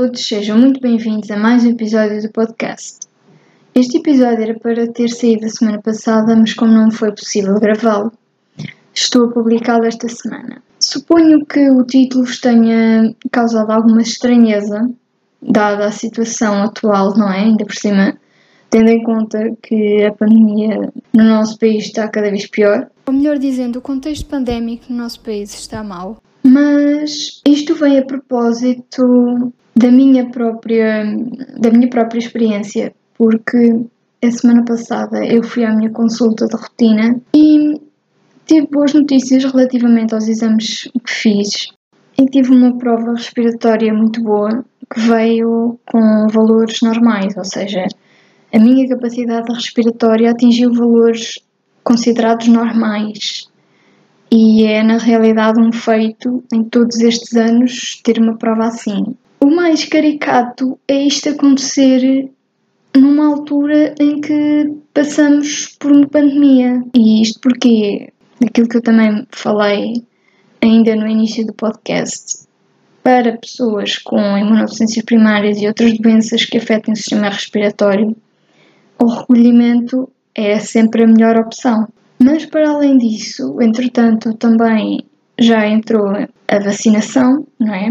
Todos, sejam muito bem-vindos a mais um episódio do podcast. Este episódio era para ter saído a semana passada, mas como não foi possível gravá-lo, estou a publicá-lo esta semana. Suponho que o título vos tenha causado alguma estranheza, dada a situação atual, não é? Ainda por cima, tendo em conta que a pandemia no nosso país está cada vez pior. Ou melhor dizendo, o contexto pandémico no nosso país está mal. Mas isto vem a propósito da minha própria, da minha própria experiência, porque a semana passada eu fui à minha consulta de rotina e tive boas notícias relativamente aos exames que fiz e tive uma prova respiratória muito boa que veio com valores normais, ou seja, a minha capacidade respiratória atingiu valores considerados normais. E é na realidade um feito em todos estes anos ter uma prova assim. O mais caricato é isto acontecer numa altura em que passamos por uma pandemia. E isto porque, aquilo que eu também falei ainda no início do podcast, para pessoas com imunodeficiências primárias e outras doenças que afetem o sistema respiratório, o recolhimento é sempre a melhor opção. Mas para além disso, entretanto, também já entrou a vacinação, não é?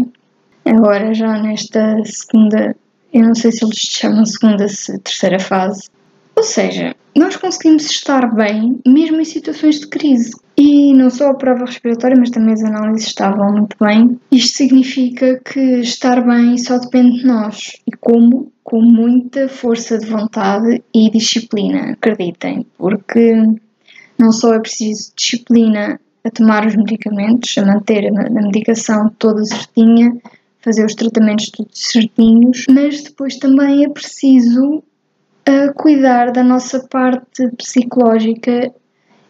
Agora já nesta segunda, eu não sei se eles chamam segunda, se terceira fase. Ou seja, nós conseguimos estar bem mesmo em situações de crise. E não só a prova respiratória, mas também as análises estavam muito bem. Isto significa que estar bem só depende de nós. E como? Com muita força de vontade e disciplina, acreditem, porque não só é preciso disciplina a tomar os medicamentos, a manter a medicação toda certinha, fazer os tratamentos todos certinhos, mas depois também é preciso uh, cuidar da nossa parte psicológica,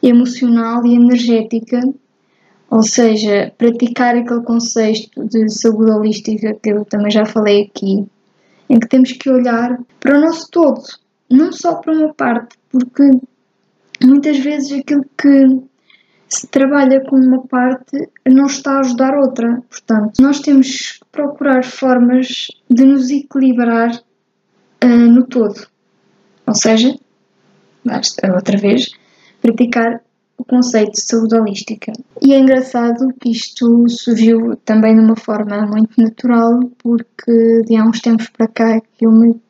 emocional e energética, ou seja, praticar aquele conceito de saúde holística que eu também já falei aqui, em que temos que olhar para o nosso todo, não só para uma parte, porque muitas vezes aquilo que se trabalha com uma parte não está a ajudar outra. Portanto, nós temos que procurar formas de nos equilibrar uh, no todo. Ou seja, outra vez, praticar o conceito de saúde holística. E é engraçado que isto surgiu também de uma forma muito natural, porque de há uns tempos para cá que eu me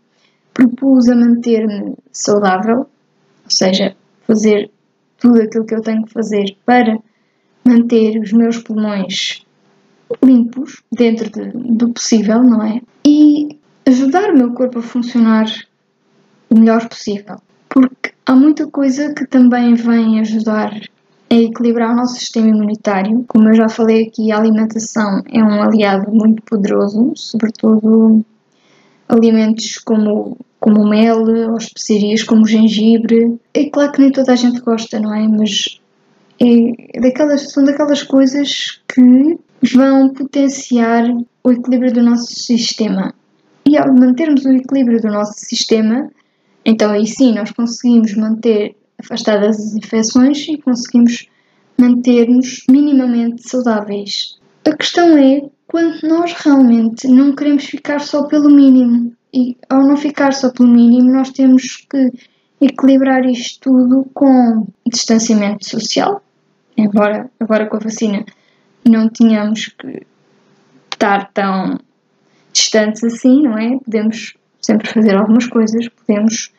propus a manter-me saudável, ou seja, fazer tudo aquilo que eu tenho que fazer para manter os meus pulmões limpos, dentro de, do possível, não é? E ajudar o meu corpo a funcionar o melhor possível. Porque há muita coisa que também vem ajudar a equilibrar o nosso sistema imunitário. Como eu já falei aqui, a alimentação é um aliado muito poderoso, sobretudo alimentos como como o mel ou especiarias como o gengibre. É claro que nem toda a gente gosta, não é? Mas é daquelas, são daquelas coisas que vão potenciar o equilíbrio do nosso sistema. E ao mantermos o equilíbrio do nosso sistema, então aí sim nós conseguimos manter afastadas as infecções e conseguimos manter-nos minimamente saudáveis. A questão é quando nós realmente não queremos ficar só pelo mínimo. E ao não ficar só pelo mínimo, nós temos que equilibrar isto tudo com distanciamento social, embora agora com a vacina não tenhamos que estar tão distantes assim, não é? Podemos sempre fazer algumas coisas, podemos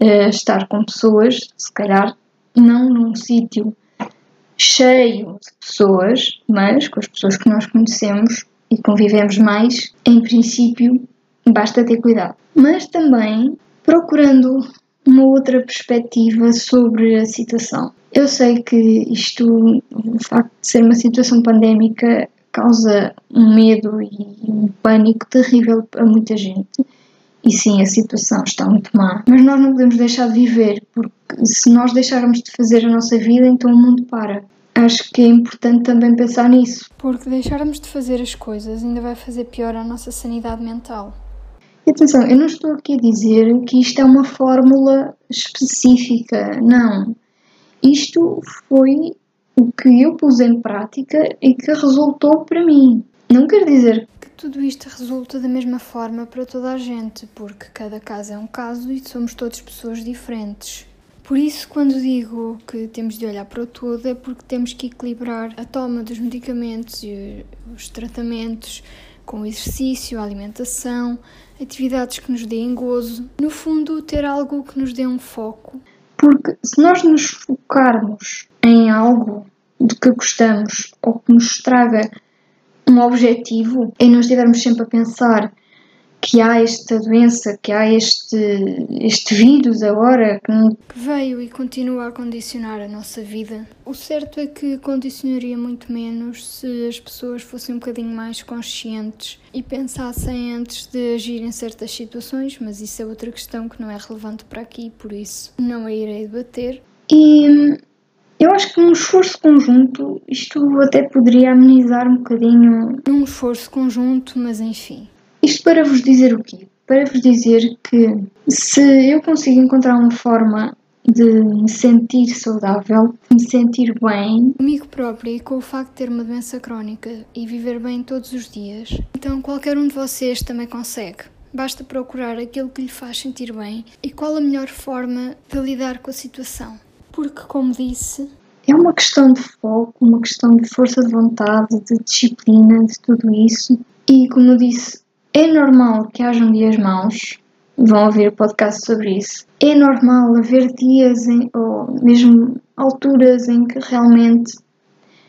uh, estar com pessoas, se calhar não num sítio cheio de pessoas, mas com as pessoas que nós conhecemos e convivemos mais, em princípio basta ter cuidado. Mas também procurando uma outra perspectiva sobre a situação. Eu sei que isto, o facto de ser uma situação pandémica, causa um medo e um pânico terrível a muita gente. E sim, a situação está muito má. Mas nós não podemos deixar de viver, porque se nós deixarmos de fazer a nossa vida, então o mundo para. Acho que é importante também pensar nisso. Porque deixarmos de fazer as coisas ainda vai fazer pior à nossa sanidade mental. E atenção, eu não estou aqui a dizer que isto é uma fórmula específica, não. Isto foi o que eu pus em prática e que resultou para mim. Não quer dizer que tudo isto resulta da mesma forma para toda a gente, porque cada caso é um caso e somos todos pessoas diferentes. Por isso, quando digo que temos de olhar para o todo, é porque temos que equilibrar a toma dos medicamentos e os tratamentos com exercício, alimentação, atividades que nos deem gozo. No fundo, ter algo que nos dê um foco. Porque se nós nos focarmos em algo de que gostamos ou que nos traga um objetivo e não estivermos sempre a pensar que há esta doença, que há este, este vírus agora que... que veio e continua a condicionar a nossa vida. O certo é que condicionaria muito menos se as pessoas fossem um bocadinho mais conscientes e pensassem antes de agir em certas situações, mas isso é outra questão que não é relevante para aqui, por isso não a irei debater. E eu acho que num esforço conjunto isto até poderia amenizar um bocadinho. Num esforço conjunto, mas enfim. Isto para vos dizer o quê? Para vos dizer que se eu consigo encontrar uma forma de me sentir saudável, de me sentir bem. Comigo própria e com o facto de ter uma doença crónica e viver bem todos os dias, então qualquer um de vocês também consegue. Basta procurar aquilo que lhe faz sentir bem e qual a melhor forma de lidar com a situação. Porque, como disse, é uma questão de foco, uma questão de força de vontade, de disciplina, de tudo isso. E, como eu disse, é normal que hajam dias maus, vão ouvir podcast sobre isso. É normal haver dias em, ou mesmo alturas em que realmente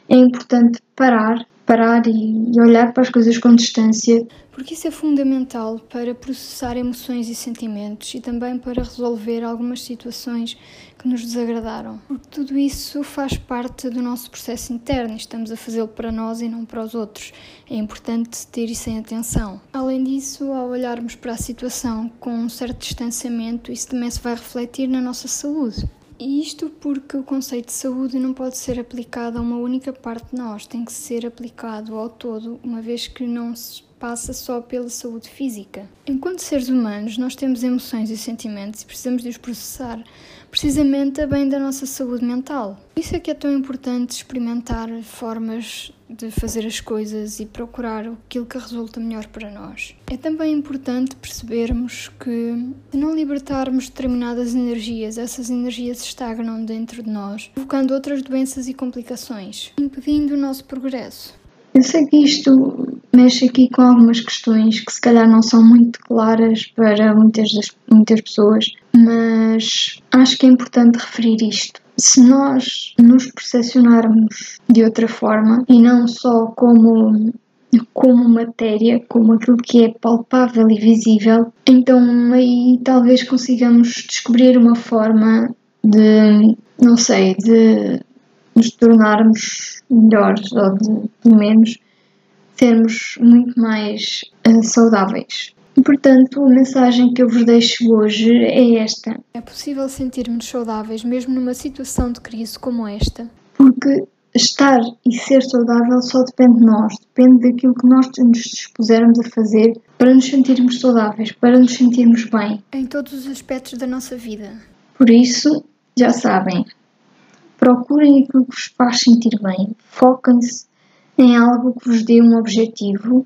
é importante parar, parar e, olhar para as coisas com distância. Porque isso é fundamental para processar emoções e sentimentos e também para resolver algumas situações que nos desagradaram. Porque tudo isso faz parte do nosso processo interno e estamos a fazê-lo para nós e não para os outros. É importante ter isso em atenção. Além disso, ao olharmos para a situação com um certo distanciamento, isso também se vai refletir na nossa saúde. E isto porque o conceito de saúde não pode ser aplicado a uma única parte de nós, tem que ser aplicado ao todo, uma vez que não se passa só pela saúde física. Enquanto seres humanos, nós temos emoções e sentimentos e precisamos de os processar, precisamente a bem da nossa saúde mental. Por isso é que é tão importante experimentar formas de fazer as coisas e procurar aquilo que resulta melhor para nós. É também importante percebermos que, se não libertarmos determinadas energias, essas energias estagnam dentro de nós, provocando outras doenças e complicações, impedindo o nosso progresso. Eu sei que isto mexe aqui com algumas questões que se calhar não são muito claras para muitas, das, muitas pessoas, mas acho que é importante referir isto. Se nós nos percepcionarmos de outra forma e não só como como matéria, como aquilo que é palpável e visível, então aí talvez consigamos descobrir uma forma de, não sei, de nos tornarmos melhores ou de, pelo menos, sermos muito mais uh, saudáveis. E, portanto, a mensagem que eu vos deixo hoje é esta. É possível sentirmos saudáveis mesmo numa situação de crise como esta? Porque estar e ser saudável só depende de nós, depende daquilo que nós nos dispusermos a fazer para nos sentirmos saudáveis, para nos sentirmos bem. Em todos os aspectos da nossa vida. Por isso, já sabem, procurem aquilo que vos faz sentir bem, foquem-se em algo que vos dê um objetivo.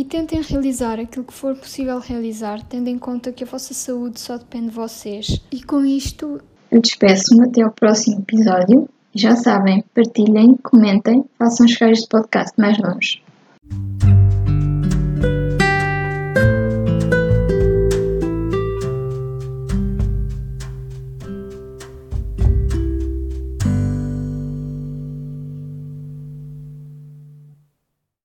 E tentem realizar aquilo que for possível realizar, tendo em conta que a vossa saúde só depende de vocês. E com isto, despeço-me até ao próximo episódio. Já sabem, partilhem, comentem, façam chegar este podcast mais longe.